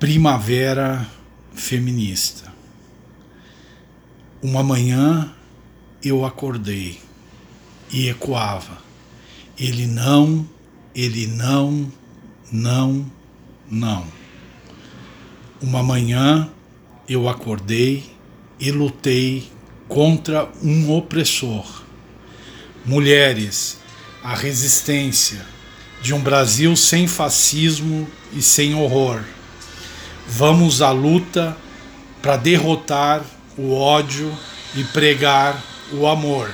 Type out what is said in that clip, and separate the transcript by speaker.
Speaker 1: Primavera feminista. Uma manhã eu acordei e ecoava. Ele não, ele não, não, não. Uma manhã eu acordei e lutei contra um opressor. Mulheres, a resistência de um Brasil sem fascismo e sem horror. Vamos à luta para derrotar o ódio e pregar o amor.